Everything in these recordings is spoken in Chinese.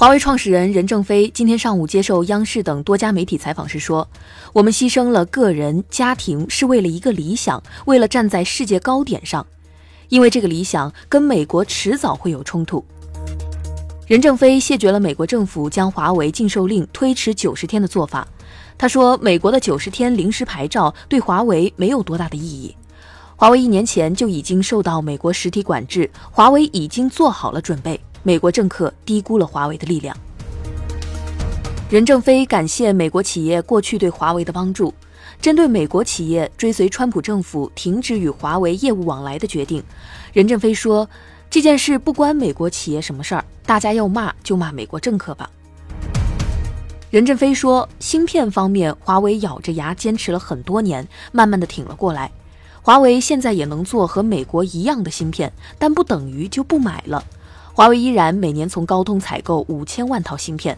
华为创始人任正非今天上午接受央视等多家媒体采访时说：“我们牺牲了个人、家庭，是为了一个理想，为了站在世界高点上。因为这个理想跟美国迟早会有冲突。”任正非谢绝了美国政府将华为禁售令推迟九十天的做法。他说：“美国的九十天临时牌照对华为没有多大的意义。华为一年前就已经受到美国实体管制，华为已经做好了准备。”美国政客低估了华为的力量。任正非感谢美国企业过去对华为的帮助。针对美国企业追随川普政府停止与华为业务往来的决定，任正非说：“这件事不关美国企业什么事儿，大家要骂就骂美国政客吧。”任正非说：“芯片方面，华为咬着牙坚持了很多年，慢慢的挺了过来。华为现在也能做和美国一样的芯片，但不等于就不买了。”华为依然每年从高通采购五千万套芯片。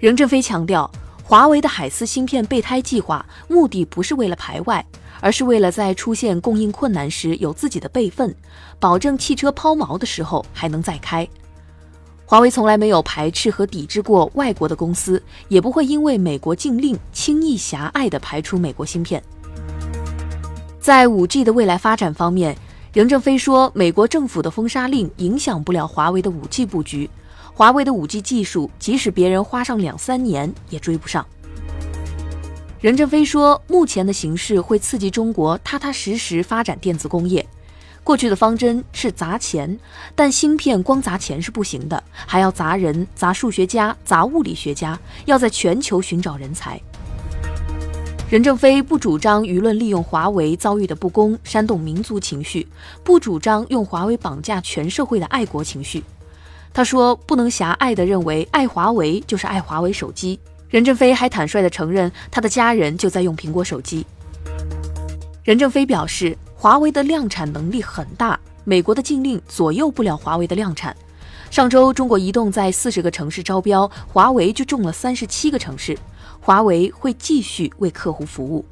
任正非强调，华为的海思芯片备胎计划目的不是为了排外，而是为了在出现供应困难时有自己的备份，保证汽车抛锚的时候还能再开。华为从来没有排斥和抵制过外国的公司，也不会因为美国禁令轻易狭隘地排除美国芯片。在 5G 的未来发展方面。任正非说，美国政府的封杀令影响不了华为的 5G 布局，华为的 5G 技术即使别人花上两三年也追不上。任正非说，目前的形势会刺激中国踏踏实实发展电子工业。过去的方针是砸钱，但芯片光砸钱是不行的，还要砸人、砸数学家、砸物理学家，要在全球寻找人才。任正非不主张舆论利用华为遭遇的不公煽动民族情绪，不主张用华为绑架全社会的爱国情绪。他说：“不能狭隘地认为爱华为就是爱华为手机。”任正非还坦率地承认，他的家人就在用苹果手机。任正非表示，华为的量产能力很大，美国的禁令左右不了华为的量产。上周，中国移动在四十个城市招标，华为就中了三十七个城市。华为会继续为客户服务。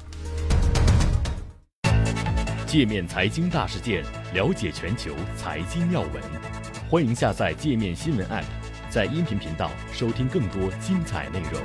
界面财经大事件，了解全球财经要闻，欢迎下载界面新闻 App，在音频频道收听更多精彩内容。